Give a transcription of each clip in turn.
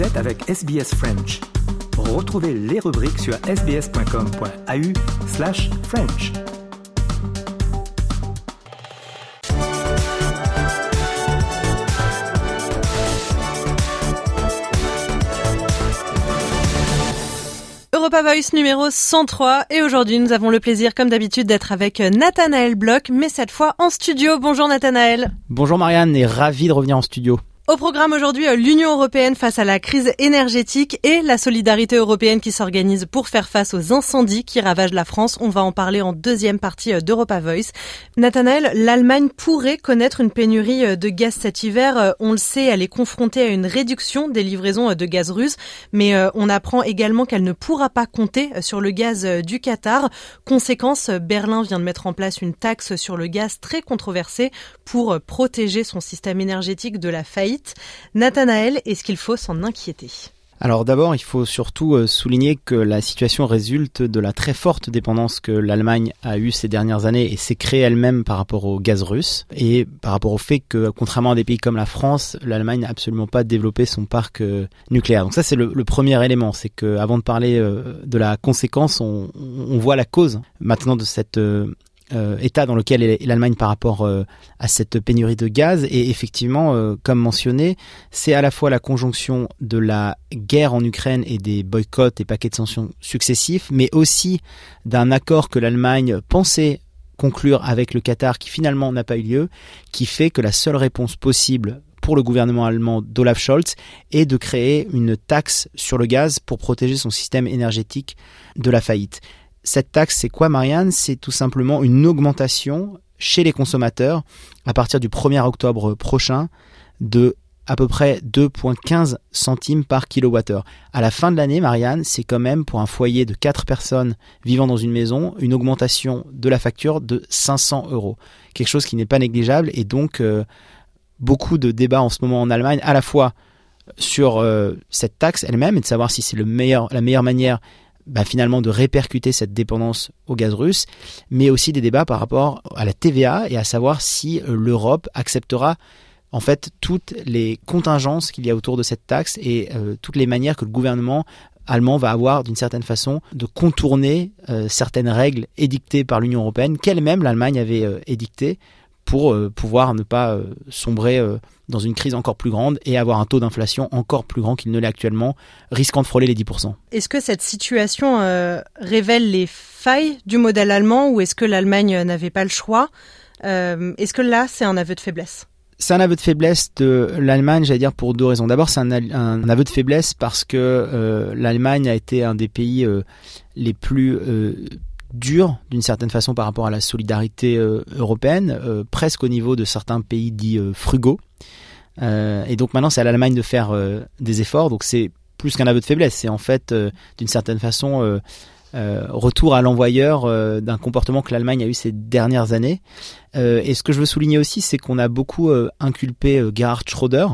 Vous êtes avec SBS French. Retrouvez les rubriques sur sbs.com.au slash French. Europa Voice numéro 103 et aujourd'hui nous avons le plaisir comme d'habitude d'être avec Nathanaël Bloch mais cette fois en studio. Bonjour Nathanaël. Bonjour Marianne et ravi de revenir en studio. Au programme aujourd'hui, euh, l'Union européenne face à la crise énergétique et la solidarité européenne qui s'organise pour faire face aux incendies qui ravagent la France. On va en parler en deuxième partie euh, d'Europa Voice. Nathanaël, l'Allemagne pourrait connaître une pénurie euh, de gaz cet hiver. On le sait, elle est confrontée à une réduction des livraisons de gaz russe, mais on apprend également qu'elle ne pourra pas compter sur le gaz du Qatar. Conséquence, Berlin vient de mettre en place une taxe sur le gaz très controversée pour protéger son système énergétique de la faillite. Nathanaël, est-ce qu'il faut s'en inquiéter alors d'abord, il faut surtout euh, souligner que la situation résulte de la très forte dépendance que l'Allemagne a eue ces dernières années et s'est créée elle-même par rapport au gaz russe et par rapport au fait que, contrairement à des pays comme la France, l'Allemagne n'a absolument pas développé son parc euh, nucléaire. Donc ça, c'est le, premier élément, c'est que avant de parler euh, de la conséquence, on, on, voit la cause maintenant de cette euh, état dans lequel est l'Allemagne par rapport euh, à cette pénurie de gaz. Et effectivement, euh, comme mentionné, c'est à la fois la conjonction de la guerre en Ukraine et des boycotts et paquets de sanctions successifs, mais aussi d'un accord que l'Allemagne pensait conclure avec le Qatar qui finalement n'a pas eu lieu, qui fait que la seule réponse possible pour le gouvernement allemand d'Olaf Scholz est de créer une taxe sur le gaz pour protéger son système énergétique de la faillite. Cette taxe, c'est quoi, Marianne? C'est tout simplement une augmentation chez les consommateurs à partir du 1er octobre prochain de à peu près 2,15 centimes par kilowattheure. À la fin de l'année, Marianne, c'est quand même pour un foyer de 4 personnes vivant dans une maison une augmentation de la facture de 500 euros. Quelque chose qui n'est pas négligeable et donc euh, beaucoup de débats en ce moment en Allemagne, à la fois sur euh, cette taxe elle-même et de savoir si c'est la meilleure manière bah, finalement de répercuter cette dépendance au gaz russe, mais aussi des débats par rapport à la TVA et à savoir si euh, l'Europe acceptera en fait toutes les contingences qu'il y a autour de cette taxe et euh, toutes les manières que le gouvernement allemand va avoir d'une certaine façon de contourner euh, certaines règles édictées par l'Union européenne qu'elle-même l'Allemagne avait édictées pour pouvoir ne pas sombrer dans une crise encore plus grande et avoir un taux d'inflation encore plus grand qu'il ne l'est actuellement, risquant de frôler les 10%. Est-ce que cette situation euh, révèle les failles du modèle allemand ou est-ce que l'Allemagne n'avait pas le choix? Euh, Est-ce que là, c'est un aveu de faiblesse? C'est un aveu de faiblesse de l'Allemagne, j'allais dire pour deux raisons. D'abord, c'est un, aveu de faiblesse parce que euh, l'Allemagne a été un des pays les plus durs d'une certaine façon par rapport à la solidarité européenne, presque au niveau de certains pays dits frugaux. Euh, et donc maintenant, c'est à l'Allemagne de faire euh, des efforts. Donc c'est plus qu'un aveu de faiblesse. C'est en fait, euh, d'une certaine façon, retour à l'envoyeur d'un comportement que l'Allemagne a eu ces dernières années. et ce que je veux souligner aussi, c'est qu'on a beaucoup inculpé Gerhard Schröder.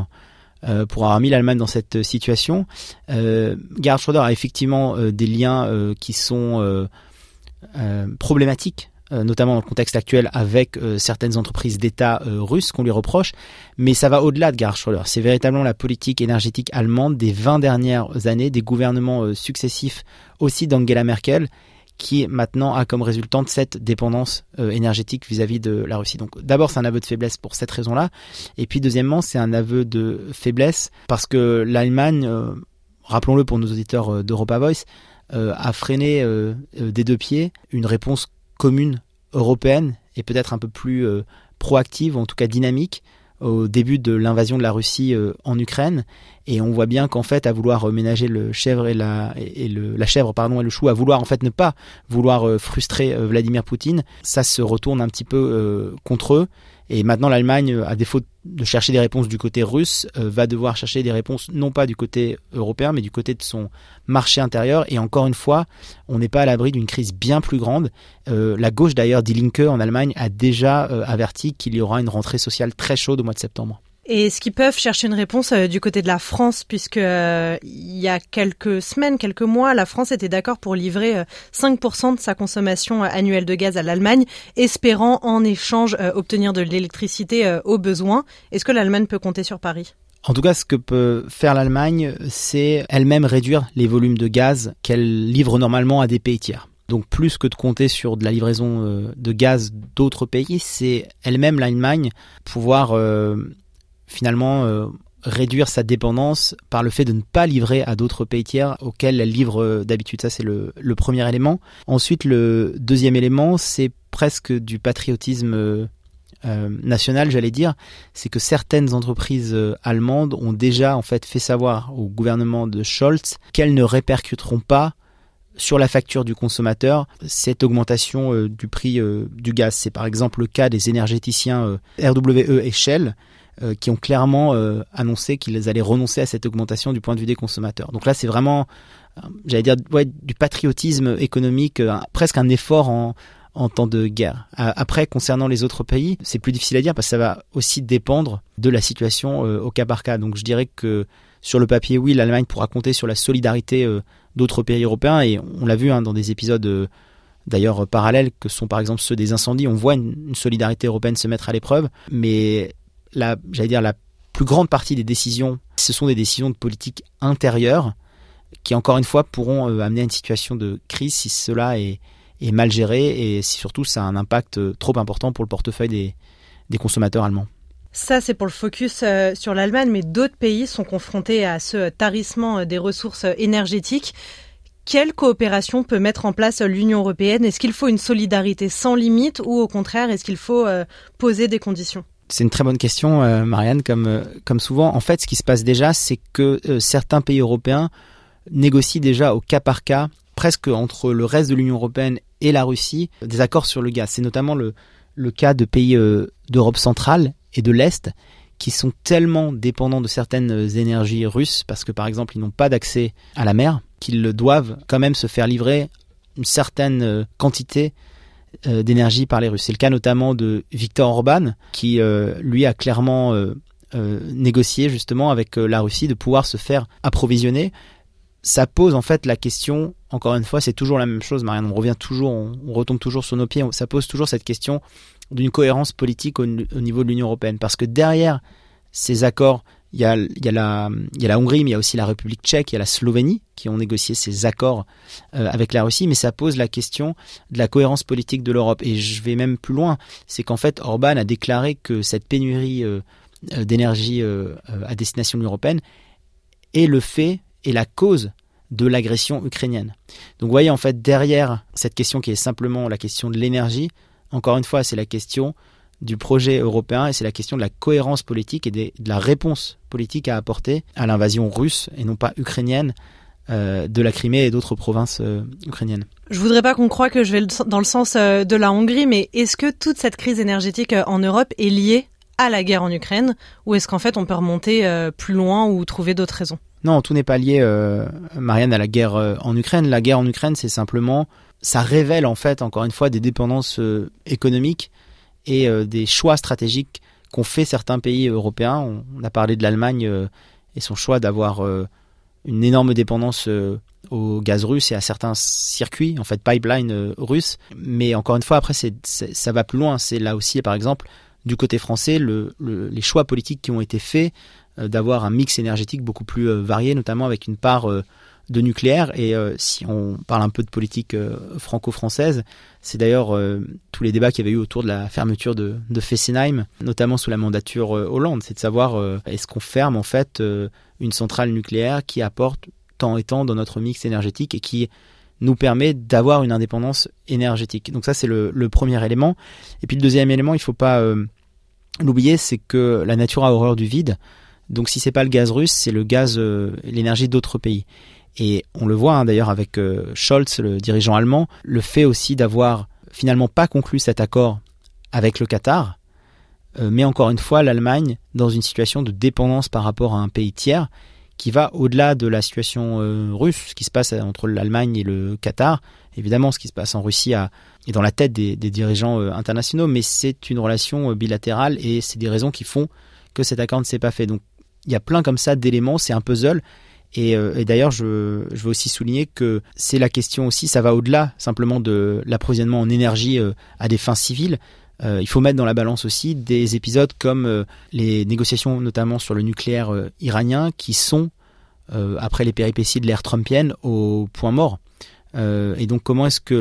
pour avoir mis l'Allemagne dans cette situation. Gerhard Schröder a effectivement des liens qui sont problématiques euh, notamment dans le contexte actuel avec euh, certaines entreprises d'État euh, russes qu'on lui reproche, mais ça va au-delà de Gerhard. C'est véritablement la politique énergétique allemande des 20 dernières années, des gouvernements successifs aussi d'Angela Merkel, qui maintenant a comme résultante cette dépendance énergétique vis-à-vis de la Russie. Donc d'abord c'est un aveu de faiblesse pour cette raison-là, et puis deuxièmement c'est un aveu de faiblesse parce que l'Allemagne, rappelons-le pour nos auditeurs d'Europa Voice, a freiné des deux pieds une réponse commune européenne et peut-être un peu plus euh, proactive, en tout cas dynamique, au début de l'invasion de la Russie euh, en Ukraine. Et on voit bien qu'en fait, à vouloir ménager le chèvre et la, chèvre pardon, et le chou, à vouloir en fait ne pas vouloir euh, frustrer Vladimir Poutine, ça se retourne un petit peu contre eux. Et maintenant, l'Allemagne, à défaut de chercher des réponses du côté russe, euh, va devoir chercher des réponses non pas du côté européen, mais du côté de son marché intérieur. Et encore une fois, on n'est pas à l'abri d'une crise bien plus grande. Euh, la gauche, d'ailleurs, Die Linke en Allemagne, a déjà euh, averti qu'il y aura une rentrée sociale très chaude au mois de septembre. Et est-ce qu'ils peuvent chercher une réponse euh, du côté de la France, puisque euh, il y a quelques semaines, quelques mois, la France était d'accord pour livrer 5% euh, de sa consommation annuelle de gaz à l'Allemagne, espérant en échange obtenir de l'électricité au besoin. Est-ce que l'Allemagne peut compter sur Paris? En tout cas, ce que peut faire l'Allemagne, c'est elle-même réduire les volumes de gaz qu'elle livre normalement à des pays tiers. Donc plus que de compter sur de la livraison de gaz d'autres pays, c'est elle-même l'Allemagne pouvoir finalement euh, réduire sa dépendance par le fait de ne pas livrer à d'autres pays tiers auxquels elle livre d'habitude. Ça c'est le, premier élément. Ensuite le deuxième élément c'est presque du patriotisme national, j'allais dire, c'est que certaines entreprises allemandes ont déjà en fait fait savoir au gouvernement de Scholz qu'elles ne répercuteront pas sur la facture du consommateur cette augmentation euh, du prix euh, du gaz. C'est par exemple le cas des énergéticiens euh, RWE et Shell qui ont clairement annoncé qu'ils allaient renoncer à cette augmentation du point de vue des consommateurs. Donc là, c'est vraiment, j'allais dire, du patriotisme économique, presque un effort en, temps de guerre. Après, concernant les autres pays, c'est plus difficile à dire parce que ça va aussi dépendre de la situation au cas par cas. Donc je dirais que sur le papier, oui, l'Allemagne pourra compter sur la solidarité d'autres pays européens. Et on l'a vu hein, dans des épisodes euh, d'ailleurs parallèles que sont par exemple ceux des incendies. On voit une, solidarité européenne se mettre à l'épreuve, mais la, j'allais dire la plus grande partie des décisions, ce sont des décisions de politique intérieure qui encore une fois pourront euh, amener à une situation de crise si cela est, mal géré et si surtout ça a un impact euh, trop important pour le portefeuille des, consommateurs allemands. Ça, c'est pour le focus euh, sur l'Allemagne, mais d'autres pays sont confrontés à ce tarissement des ressources énergétiques. Quelle coopération peut mettre en place l'Union européenne? Est-ce qu'il faut une solidarité sans limite ou au contraire, est-ce qu'il faut poser des conditions? C'est une très bonne question, Marianne, comme, comme souvent. En fait, ce qui se passe déjà, c'est que certains pays européens négocient déjà au cas par cas, presque entre le reste de l'Union européenne et la Russie, des accords sur le gaz. C'est notamment le, cas de pays d'Europe centrale et de l'Est qui sont tellement dépendants de certaines énergies russes, parce que par exemple ils n'ont pas d'accès à la mer, qu'ils doivent quand même se faire livrer une certaine euh, quantité euh, d'énergie par les Russes. C'est le cas notamment de Viktor Orban, qui euh, lui a clairement négocié justement avec la Russie de pouvoir se faire approvisionner. Ça pose en fait la question, encore une fois, c'est toujours la même chose, Marianne, on revient toujours, on, on retombe toujours sur nos pieds, ça pose toujours cette question d'une cohérence politique au, niveau de l'Union européenne. Parce que derrière ces accords, il y, a, la Hongrie, mais il y a aussi la République tchèque, il y a la Slovénie qui ont négocié ces accords euh, avec la Russie, mais ça pose la question de la cohérence politique de l'Europe. Et je vais même plus loin, c'est qu'en fait Orban a déclaré que cette pénurie euh, euh, d'énergie à destination de l'Union européenne est le fait et la cause de l'agression ukrainienne. Donc vous voyez en fait derrière cette question qui est simplement la question de l'énergie, encore une fois, c'est la question du projet européen et c'est la question de la cohérence politique et de la réponse politique à apporter à l'invasion russe et non pas ukrainienne euh, de la Crimée et d'autres provinces euh, ukrainiennes. Je voudrais pas qu'on croie que je vais dans le sens euh, de la Hongrie, mais est-ce que toute cette crise énergétique en Europe est liée à la guerre en Ukraine ou est-ce qu'en fait on peut remonter plus loin ou trouver d'autres raisons? Non, tout n'est pas lié, Marianne, à la guerre en Ukraine. La guerre en Ukraine, c'est simplement ça révèle en fait encore une fois des dépendances économiques et euh, des choix stratégiques qu'ont fait certains pays européens. On, a parlé de l'Allemagne euh, et son choix d'avoir une énorme dépendance au gaz russe et à certains circuits, en fait pipeline russes. Mais encore une fois, après, ça va plus loin. C'est là aussi, par exemple, du côté français, le, les choix politiques qui ont été faits d'avoir un mix énergétique beaucoup plus varié, notamment avec une part de nucléaire. Et euh, si on parle un peu de politique euh, franco-française, c'est d'ailleurs euh, tous les débats qu'il y avait eu autour de la fermeture de, Fessenheim, notamment sous la mandature Hollande, c'est de savoir est-ce qu'on ferme en fait une centrale nucléaire qui apporte tant et tant dans notre mix énergétique et qui nous permet d'avoir une indépendance énergétique. Donc ça c'est le, premier élément. Et puis le deuxième élément, il faut pas l'oublier, c'est que la nature a horreur du vide. Donc si c'est pas le gaz russe, c'est le gaz, l'énergie d'autres pays. Et on le voit hein, d'ailleurs avec euh, Scholz, le dirigeant allemand, le fait aussi d'avoir finalement pas conclu cet accord avec le Qatar, euh, met encore une fois l'Allemagne dans une situation de dépendance par rapport à un pays tiers qui va au-delà de la situation euh, russe, ce qui se passe entre l'Allemagne et le Qatar. Évidemment, ce qui se passe en Russie est dans la tête des dirigeants internationaux, mais c'est une relation bilatérale et c'est des raisons qui font que cet accord ne s'est pas fait. Donc il y a plein comme ça d'éléments, c'est un puzzle euh, et, d'ailleurs, je, veux aussi souligner que c'est la question aussi, ça va au-delà simplement de l'approvisionnement en énergie euh, à des fins civiles. il faut mettre dans la balance aussi des épisodes comme les négociations notamment sur le nucléaire iranien qui sont, après les péripéties de l'ère trumpienne, au point mort. et donc comment est-ce que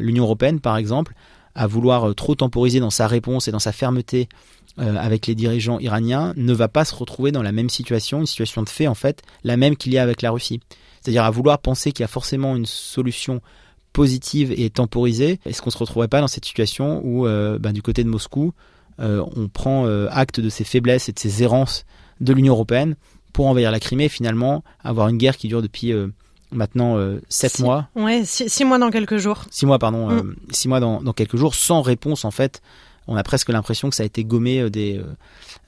l'Union européenne, par exemple, à vouloir trop temporiser dans sa réponse et dans sa fermeté avec les dirigeants iraniens, ne va pas se retrouver dans la même situation, une situation de fait en fait, la même qu'il y a avec la Russie. C'est-à-dire à vouloir penser qu'il y a forcément une solution positive et temporisée, est-ce qu'on se retrouverait pas dans cette situation où, euh, ben, du côté de Moscou, euh, on prend euh, acte de ces faiblesses et de ces errances de l'Union européenne pour envahir la Crimée et finalement avoir une guerre qui dure depuis maintenant 7 mois. Ouais, 6 mois dans quelques jours. 6 mois, pardon, 6 mm. mois dans, dans, quelques jours, sans réponse en fait. On a presque l'impression que ça a été gommé des,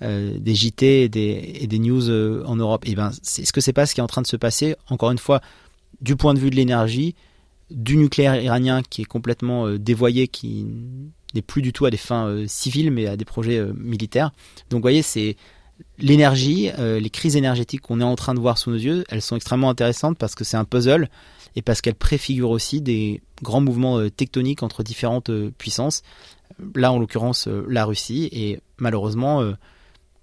des JT et des, et des news en Europe. Et ben, est-ce que c'est pas ce qui est en train de se passer Encore une fois, du point de vue de l'énergie, du nucléaire iranien qui est complètement euh, dévoyé, qui n'est plus du tout à des fins euh, civiles, mais à des projets euh, militaires. Donc vous voyez, c'est l'énergie, les crises énergétiques qu'on est en train de voir sous nos yeux, elles sont extrêmement intéressantes parce que c'est un puzzle et parce qu'elles préfigurent aussi des grands mouvements tectoniques entre différentes puissances. Là, en l'occurrence, la Russie et malheureusement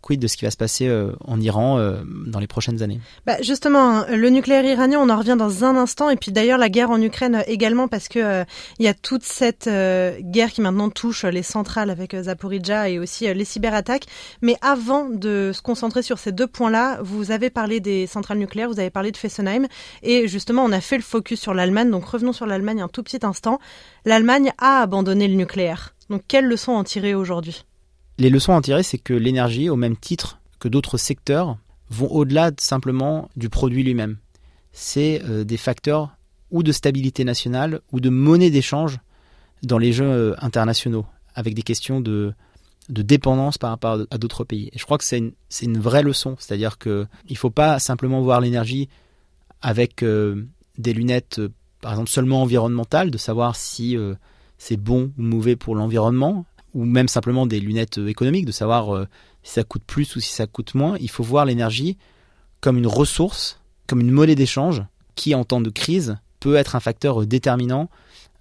quid de ce qui va se passer euh, en Iran euh, dans les prochaines années bah Justement, hein, le nucléaire iranien, on en revient dans un instant, et puis d'ailleurs la guerre en Ukraine également, parce que il y a toute cette guerre qui maintenant touche les centrales avec Zaporizhia et aussi les cyberattaques. Mais avant de se concentrer sur ces deux points-là, vous avez parlé des centrales nucléaires, vous avez parlé de Fessenheim, et justement on a fait le focus sur l'Allemagne. Donc revenons sur l'Allemagne un tout petit instant. L'Allemagne a abandonné le nucléaire. Donc quelles leçons en tirer aujourd'hui? Les leçons à en tirer, c'est que l'énergie, au même titre que d'autres secteurs, vont au-delà simplement du produit lui-même. C'est euh, des facteurs ou de stabilité nationale ou de monnaie d'échange dans les jeux euh, internationaux, avec des questions de, dépendance par rapport à d'autres pays. Et je crois que c'est une, une, vraie leçon, c'est-à-dire qu'il ne faut pas simplement voir l'énergie avec euh, des lunettes, par exemple, seulement environnementales, de savoir si c'est bon ou mauvais pour l'environnement, ou même simplement des lunettes euh, économiques, de savoir euh, si ça coûte plus ou si ça coûte moins. Il faut voir l'énergie comme une ressource, comme une monnaie d'échange, qui en temps de crise peut être un facteur euh, déterminant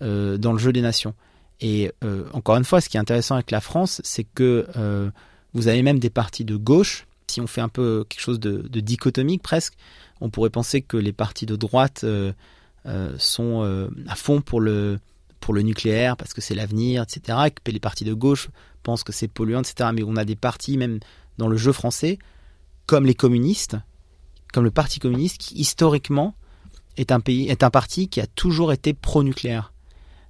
dans le jeu des nations. Et encore une fois, ce qui est intéressant avec la France, c'est que vous avez même des partis de gauche. Si on fait un peu quelque chose de, de dichotomique presque, on pourrait penser que les partis de droite sont à fond pour le pour le nucléaire parce que c'est l'avenir, etc. Et que les partis de gauche pensent que c'est polluant, etc. Mais on a des partis, même dans le jeu français, comme les communistes, comme le Parti communiste, qui historiquement est un, pays, est un parti qui a toujours été pro-nucléaire.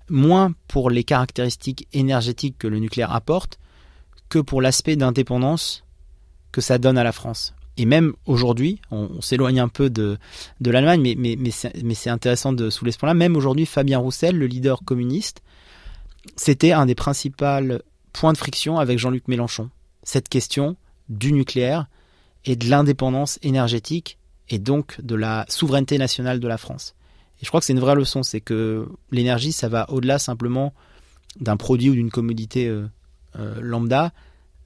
Moins pour les caractéristiques énergétiques que le nucléaire apporte, que pour l'aspect d'indépendance que ça donne à la France et même aujourd'hui, on, s'éloigne un peu de, de l'Allemagne, mais, mais, mais c'est intéressant de sous ce point-là, même aujourd'hui, Fabien Roussel, le leader communiste, c'était un des principaux points de friction avec Jean-Luc Mélenchon. Cette question du nucléaire et de l'indépendance énergétique et donc de la souveraineté nationale de la France. Et je crois que c'est une vraie leçon, c'est que l'énergie, ça va au-delà simplement d'un produit ou d'une commodité euh, euh, lambda,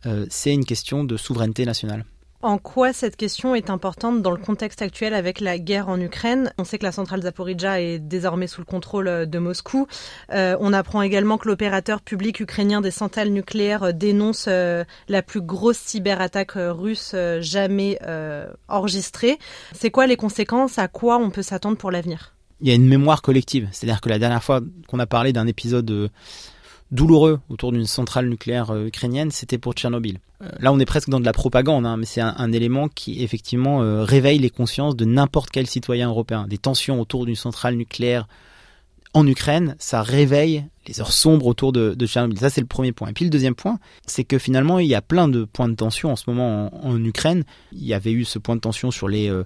euh, c'est une question de souveraineté nationale. En quoi cette question est importante dans le contexte actuel avec la guerre en Ukraine? On sait que la centrale Zaporizhia est désormais sous le contrôle euh, de Moscou. Euh, on apprend également que l'opérateur public ukrainien des centrales nucléaires euh, dénonce la plus grosse cyberattaque russe jamais enregistrée. C'est quoi les conséquences? À quoi on peut s'attendre pour l'avenir? Il y a une mémoire collective. C'est-à-dire que la dernière fois qu'on a parlé d'un épisode douloureux autour d'une centrale nucléaire euh, ukrainienne, c'était pour Tchernobyl. Euh, là, on est presque dans de la propagande, hein, mais c'est un, élément qui effectivement euh, réveille les consciences de n'importe quel citoyen européen. Des tensions autour d'une centrale nucléaire en Ukraine, ça réveille les heures sombres autour de, de Tchernobyl. Ça, c'est le premier point. Et puis le deuxième point, c'est que finalement, il y a plein de points de tension en ce moment en, Ukraine. Il y avait eu ce point de tension sur les, euh,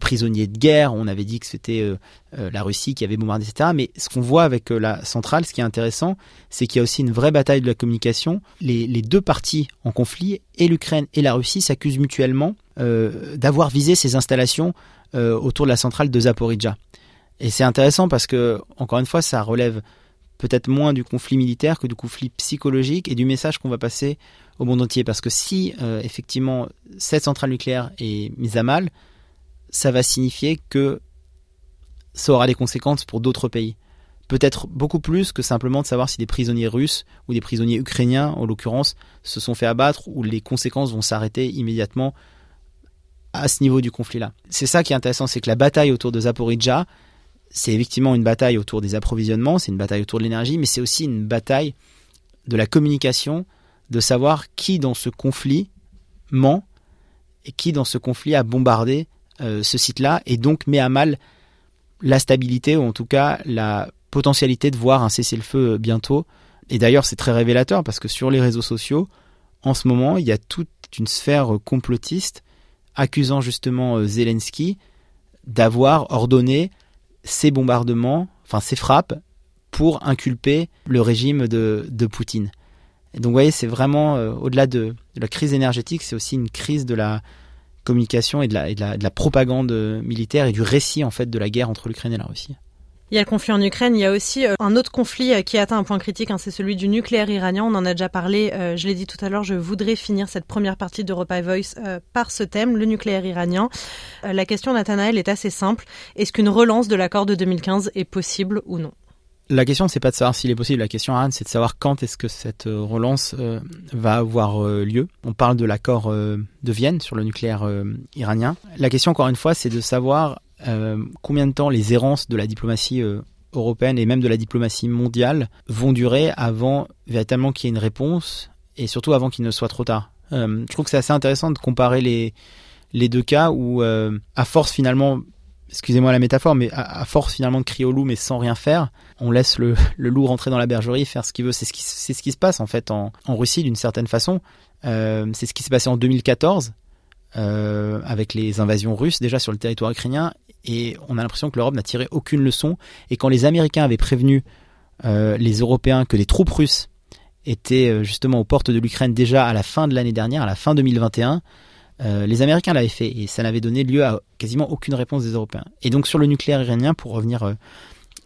prisonniers de guerre. On avait dit que c'était euh, euh, la Russie qui avait bombardé, etc. Mais ce qu'on voit avec la centrale, ce qui est intéressant, c'est qu'il y a aussi une vraie bataille de la communication. Les, deux parties en conflit, et l'Ukraine et la Russie, s'accusent mutuellement d'avoir visé ces installations autour de la centrale de Zaporizhia. Et c'est intéressant parce que, encore une fois, ça relève peut-être moins du conflit militaire que du conflit psychologique et du message qu'on va passer au monde entier. Parce que si euh, effectivement cette centrale nucléaire est mise à mal, ça va signifier que ça aura des conséquences pour d'autres pays. peut-être beaucoup plus que simplement de savoir si des prisonniers russes ou des prisonniers ukrainiens, en l'occurrence, se sont fait abattre ou les conséquences vont s'arrêter immédiatement à ce niveau du conflit-là. C'est ça qui est intéressant, c'est que la bataille autour de Zaporizhia, c'est effectivement une bataille autour des approvisionnements, c'est une bataille autour de l'énergie, mais c'est aussi une bataille de la communication, de savoir qui dans ce conflit ment et qui dans ce conflit a bombardé euh, ce site-là et donc met à mal la stabilité ou en tout cas la potentialité de voir un cessez-le-feu bientôt. Et d'ailleurs c'est très révélateur parce que sur les réseaux sociaux, en ce moment, il y a toute une sphère complotiste accusant justement euh, Zelensky d'avoir ordonné ces bombardements, enfin ces frappes, pour inculper le régime de, de Poutine. Et donc vous voyez, c'est vraiment, euh, au-delà de, la crise énergétique, c'est aussi une crise de la communication et de la, et de la, de la propagande militaire et du récit en fait de la guerre entre l'Ukraine et la Russie. Il y a le conflit en Ukraine, il y a aussi euh, un autre conflit euh, qui atteint un point critique, hein, c'est celui du nucléaire iranien. On en a déjà parlé, euh, je l'ai dit tout à l'heure, je voudrais finir cette première partie d'Europa Voice par ce thème, le nucléaire iranien. la question, Nathanaël, est assez simple. Est-ce qu'une relance de l'accord de 2015 est possible ou non? La question, c'est pas de savoir s'il est possible. La question, Anne, c'est de savoir quand est-ce que cette relance va avoir lieu. On parle de l'accord de Vienne sur le nucléaire iranien. La question, encore une fois, c'est de savoir combien de temps les errances de la diplomatie euh, européenne et même de la diplomatie mondiale vont durer avant véritablement qu'il y ait une réponse et surtout avant qu'il ne soit trop tard? Euh, je trouve que c'est assez intéressant de comparer les, deux cas où, à force finalement, excusez-moi la métaphore, mais à, force finalement de crier au loup mais sans rien faire, on laisse le, loup rentrer dans la bergerie, faire ce qu'il veut. C'est ce qui, se passe en fait en, Russie d'une certaine façon. c'est ce qui s'est passé en 2014 euh, avec les invasions russes déjà sur le territoire ukrainien et on a l'impression que l'Europe n'a tiré aucune leçon. Et quand les Américains avaient prévenu euh, les Européens que les troupes russes étaient euh, justement aux portes de l'Ukraine déjà à la fin de l'année dernière, à la fin 2021, euh, les Américains l'avaient fait et ça n'avait donné lieu à quasiment aucune réponse des Européens. Et donc sur le nucléaire iranien, pour revenir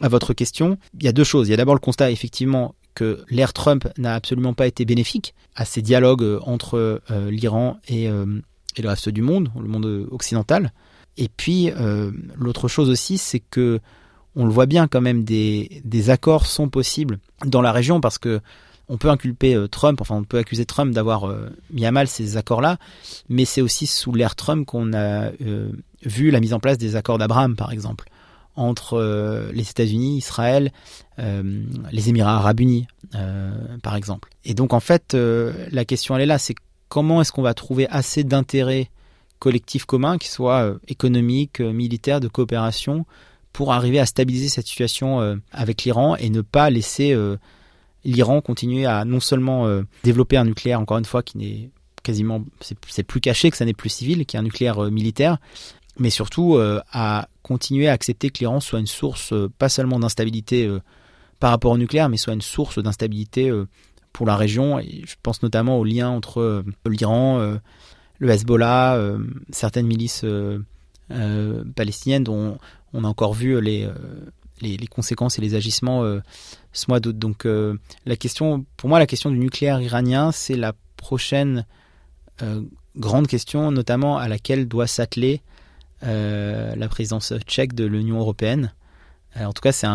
à votre question, il y a deux choses. Il y a d'abord le constat effectivement que l'ère Trump n'a absolument pas été bénéfique à ces dialogues entre l'Iran et le reste du monde, le monde occidental. Et puis euh, l'autre chose aussi, c'est que on le voit bien quand même des, des accords sont possibles dans la région parce que on peut inculper euh, Trump, enfin on peut accuser Trump d'avoir euh, mis à mal ces accords-là, mais c'est aussi sous l'ère Trump qu'on a vu la mise en place des accords d'Abraham, par exemple, entre les États-Unis, Israël, les Émirats arabes unis, par exemple. Et donc en fait, la question elle est là, c'est comment est-ce qu'on va trouver assez d'intérêt collectif commun, qui soit euh, économique, euh, militaire, de coopération, pour arriver à stabiliser cette situation euh, avec l'Iran et ne pas laisser l'Iran continuer à non seulement développer un nucléaire, encore une fois, qui n'est quasiment, c'est plus caché, que ça n'est plus civil, qui est un nucléaire militaire, mais surtout à continuer à accepter que l'Iran soit une source pas seulement d'instabilité par rapport au nucléaire, mais soit une source d'instabilité pour la région. Je pense notamment au lien entre l'Iran, le Hezbollah, euh, certaines milices euh, euh, palestiniennes dont on a encore vu les, conséquences et les agissements ce mois d'août. Donc la question, pour moi, la question du nucléaire iranien, c'est la prochaine grande question, notamment à laquelle doit s'atteler la présidence tchèque de l'Union européenne. en tout cas, c'est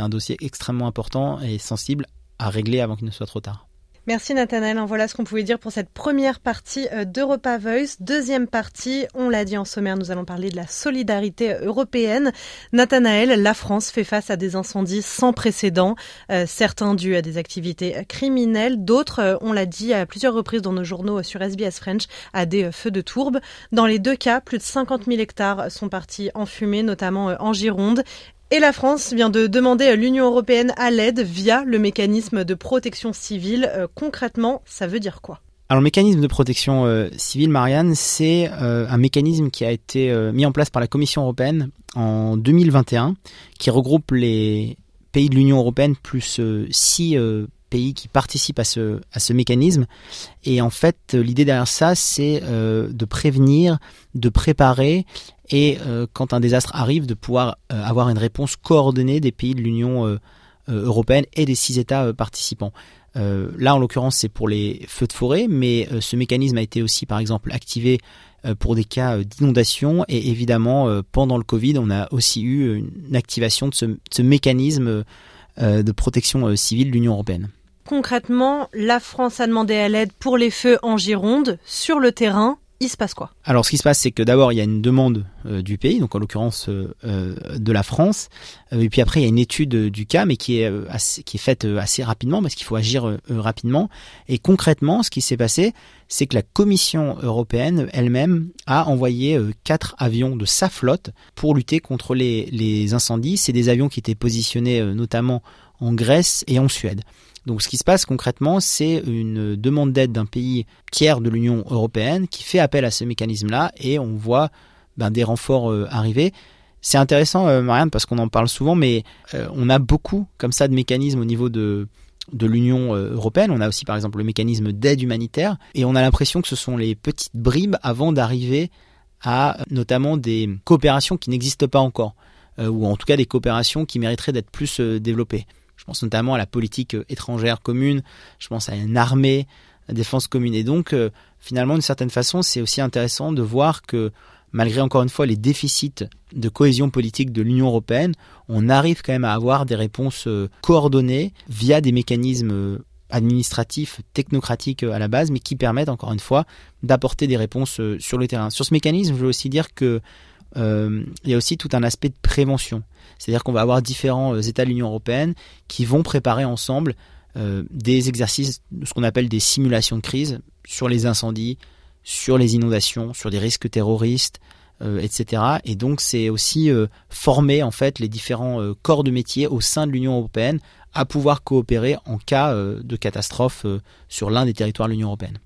un dossier extrêmement important et sensible à régler avant qu'il ne soit trop tard. Merci Nathanaël. Voilà ce qu'on pouvait dire pour cette première partie euh, d'Europa Voice. Deuxième partie, on l'a dit en sommaire, nous allons parler de la solidarité européenne. Nathanaël, la France fait face à des incendies sans précédent, euh, certains dus à des activités criminelles, d'autres, euh, on l'a dit à plusieurs reprises dans nos journaux sur SBS French, à des feux de tourbe. Dans les deux cas, plus de 50 000 hectares sont partis en fumée, notamment en Gironde. Et la France vient de demander à l'Union européenne à l'aide via le mécanisme de protection civile. Euh, concrètement, ça veut dire quoi? Alors le mécanisme de protection euh, civile, Marianne, c'est euh, un mécanisme qui a été mis en place par la Commission européenne en 2021, qui regroupe les pays de l'Union européenne plus six pays qui participent à ce, mécanisme. Et en fait, l'idée derrière ça, c'est de prévenir, de préparer et euh, quand un désastre arrive, de pouvoir euh, avoir une réponse coordonnée des pays de l'Union euh, européenne et des six États participants. là, en l'occurrence, c'est pour les feux de forêt, mais ce mécanisme a été aussi, par exemple, activé pour des cas d'inondation et évidemment, pendant le Covid, on a aussi eu une activation de ce mécanisme de protection civile de l'Union européenne. Concrètement, la France a demandé à l'aide pour les feux en Gironde. Sur le terrain, il se passe quoi? Alors ce qui se passe, c'est que d'abord il y a une demande euh, du pays, donc en l'occurrence euh, euh, de la France, et puis après il y a une étude du cas, mais qui est, faite assez rapidement parce qu'il faut agir rapidement. Et concrètement, ce qui s'est passé, c'est que la Commission européenne elle-même a envoyé quatre avions de sa flotte pour lutter contre les incendies. C'est des avions qui étaient positionnés notamment en Grèce et en Suède. Donc ce qui se passe concrètement, c'est une demande d'aide d'un pays tiers de l'Union européenne qui fait appel à ce mécanisme-là et on voit ben, des renforts euh, arriver. C'est intéressant, euh, Marianne, parce qu'on en parle souvent, mais euh, on a beaucoup comme ça de mécanismes au niveau de, de l'Union européenne. On a aussi par exemple le mécanisme d'aide humanitaire et on a l'impression que ce sont les petites bribes avant d'arriver à notamment des coopérations qui n'existent pas encore, ou en tout cas des coopérations qui mériteraient d'être plus développées. Je pense notamment à la politique euh, étrangère commune, je pense à une armée, à la défense commune. Et donc, euh, finalement, d'une certaine façon, c'est aussi intéressant de voir que malgré encore une fois les déficits de cohésion politique de l'Union européenne, on arrive quand même à avoir des réponses euh, coordonnées via des mécanismes administratifs, technocratiques à la base, mais qui permettent encore une fois d'apporter des réponses sur le terrain. Sur ce mécanisme, je veux aussi dire que il y a aussi tout un aspect de prévention. C'est-à-dire qu'on va avoir différents euh, États de l'Union européenne qui vont préparer ensemble euh, des exercices, ce qu'on appelle des simulations de crise sur les incendies, sur les inondations, sur des risques terroristes, euh, etc. Et donc c'est aussi former en fait les différents corps de métier au sein de l'Union européenne à pouvoir coopérer en cas de catastrophe sur l'un des territoires de l'Union européenne.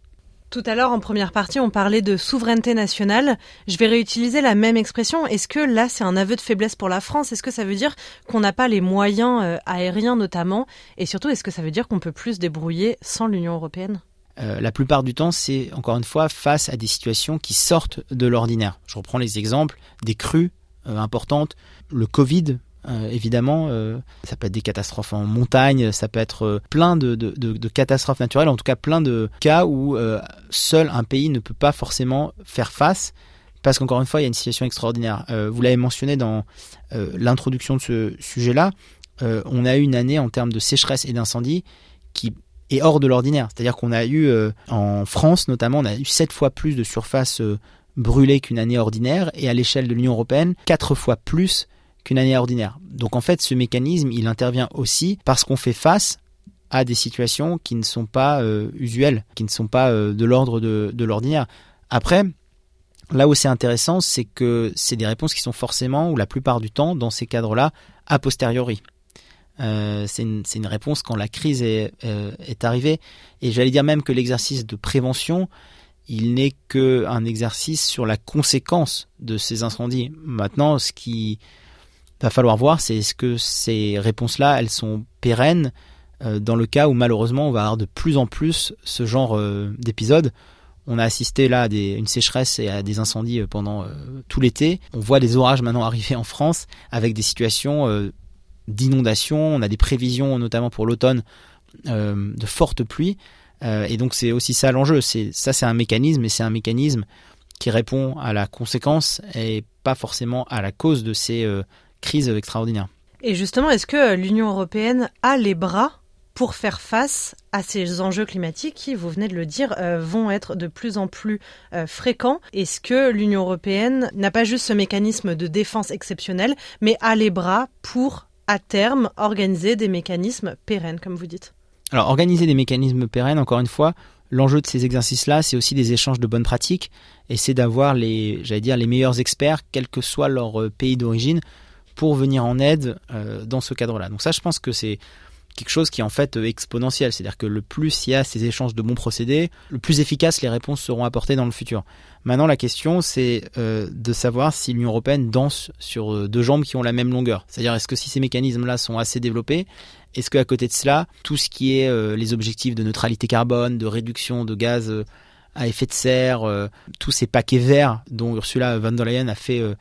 Tout à l'heure, en première partie, on parlait de souveraineté nationale. Je vais réutiliser la même expression. Est-ce que là, c'est un aveu de faiblesse pour la France? Est-ce que ça veut dire qu'on n'a pas les moyens euh, aériens notamment? Et surtout, est-ce que ça veut dire qu'on peut plus se débrouiller sans l'Union européenne? Euh, la plupart du temps, c'est encore une fois face à des situations qui sortent de l'ordinaire. Je reprends les exemples des crues euh, importantes, le Covid euh, évidemment, euh, ça peut être des catastrophes en montagne, ça peut être euh, plein de, catastrophes naturelles, en tout cas plein de cas où seul un pays ne peut pas forcément faire face, parce qu'encore une fois, il y a une situation extraordinaire. vous l'avez mentionné dans l'introduction de ce sujet-là, on a eu une année en termes de sécheresse et d'incendie qui est hors de l'ordinaire. C'est-à-dire qu'on a eu, en France notamment, on a eu sept fois plus de surface brûlée qu'une année ordinaire, et à l'échelle de l'Union européenne, quatre fois plus qu'une année ordinaire. Donc en fait, ce mécanisme, il intervient aussi parce qu'on fait face à des situations qui ne sont pas euh, usuelles, qui ne sont pas euh, de l'ordre de, l'ordinaire. Après, là où c'est intéressant, c'est que c'est des réponses qui sont forcément, ou la plupart du temps, dans ces cadres-là, a posteriori. Euh, c'est une, une, réponse quand la crise est, est arrivée. Et j'allais dire même que l'exercice de prévention, il n'est qu'un exercice sur la conséquence de ces incendies. Maintenant, ce qui va falloir voir, c'est est-ce que ces réponses-là, elles sont pérennes euh, dans le cas où malheureusement on va avoir de plus en plus ce genre euh, d'épisodes. On a assisté là à une sécheresse et à des incendies euh, pendant tout l'été. On voit des orages maintenant arriver en France avec des situations d'inondation. On a des prévisions notamment pour l'automne de fortes pluies. et donc c'est aussi ça l'enjeu. Ça, c'est un mécanisme, et c'est un mécanisme qui répond à la conséquence et pas forcément à la cause de ces crise extraordinaire. Et justement, est-ce que l'Union européenne a les bras pour faire face à ces enjeux climatiques qui, vous venez de le dire, euh, vont être de plus en plus euh, fréquents? Est-ce que l'Union européenne n'a pas juste ce mécanisme de défense exceptionnel, mais a les bras pour, à terme, organiser des mécanismes pérennes, comme vous dites? Alors, organiser des mécanismes pérennes, encore une fois, l'enjeu de ces exercices-là, c'est aussi des échanges de bonnes pratiques, et c'est d'avoir les, j'allais dire, les meilleurs experts, quel que soit leur euh, pays d'origine, pour venir en aide euh, dans ce cadre-là. Donc ça, je pense que c'est quelque chose qui est en fait euh, exponentiel. C'est-à-dire que le plus il y a ces échanges de bons procédés, le plus efficace les réponses seront apportées dans le futur. Maintenant, la question, c'est euh, de savoir si l'Union européenne danse sur deux jambes qui ont la même longueur. C'est-à-dire, est-ce que si ces mécanismes-là sont assez développés, est-ce qu'à côté de cela, tout ce qui est les objectifs de neutralité carbone, de réduction de gaz à effet de serre, euh, tous ces paquets verts dont Ursula von der Leyen a fait euh,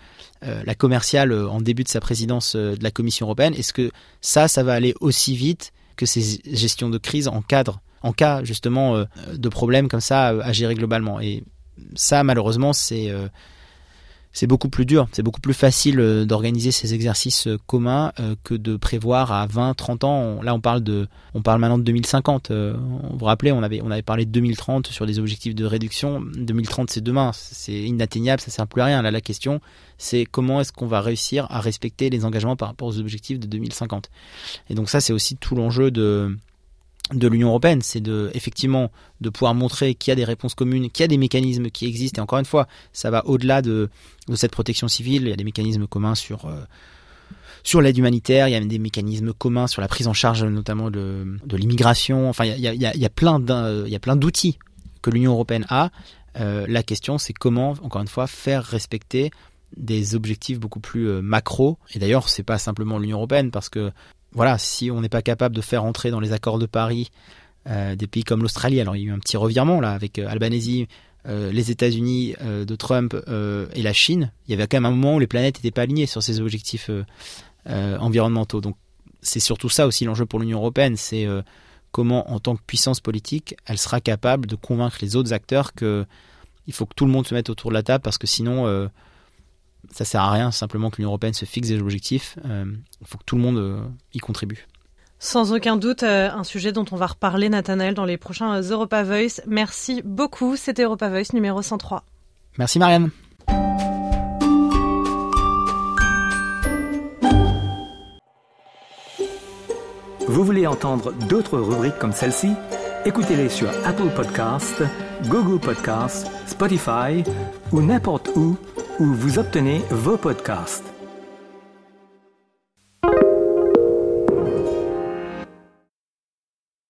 euh, la commerciale en début de sa présidence de la Commission européenne, est-ce que ça, ça va aller aussi vite que ces gestions de crise en en cas justement de problèmes comme ça à gérer globalement? Et ça, malheureusement, c'est c'est beaucoup plus dur, c'est beaucoup plus facile euh, d'organiser ces exercices euh, communs euh, que de prévoir à 20, 30 ans. Là, on parle de, on parle maintenant de 2050. Vous vous rappelez, on avait, on avait parlé de 2030 sur des objectifs de réduction. 2030, c'est demain, c'est inatteignable, ça sert plus à rien. Là, la question, c'est comment est-ce qu'on va réussir à respecter les engagements par rapport aux objectifs de 2050. Et donc ça, c'est aussi tout l'enjeu de de l'Union européenne, c'est de effectivement de pouvoir montrer qu'il y a des réponses communes, qu'il y a des mécanismes qui existent. Et encore une fois, ça va au-delà de, cette protection civile. Il y a des mécanismes communs sur euh, sur l'aide humanitaire. Il y a des mécanismes communs sur la prise en charge, notamment de, de l'immigration. Enfin, il y a, il y a, il y a plein il y a plein d'outils que l'Union européenne a. Euh, la question, c'est comment, encore une fois, faire respecter des objectifs beaucoup plus euh, macro. Et d'ailleurs, c'est pas simplement l'Union européenne, parce que voilà, si on n'est pas capable de faire entrer dans les accords de Paris euh, des pays comme l'Australie, alors il y a eu un petit revirement là avec euh, euh, les États-Unis de Trump et la Chine, il y avait quand même un moment où les planètes n'étaient pas alignées sur ces objectifs environnementaux. Donc c'est surtout ça aussi l'enjeu pour l'Union européenne, c'est comment en tant que puissance politique, elle sera capable de convaincre les autres acteurs que il faut que tout le monde se mette autour de la table parce que sinon ça sert à rien simplement que l'Union européenne se fixe des objectifs. Euh, il faut que tout le monde euh, y contribue. Sans aucun doute, euh, un sujet dont on va reparler, Nathanaël, dans les prochains Europa Voice. Merci beaucoup. C'était Europa Voice numéro 103. Merci, Marianne. Vous voulez entendre d'autres rubriques comme celle-ci? Écoutez-les sur Apple Podcasts, Google Podcasts, Spotify ou n'importe où où vous obtenez vos podcasts.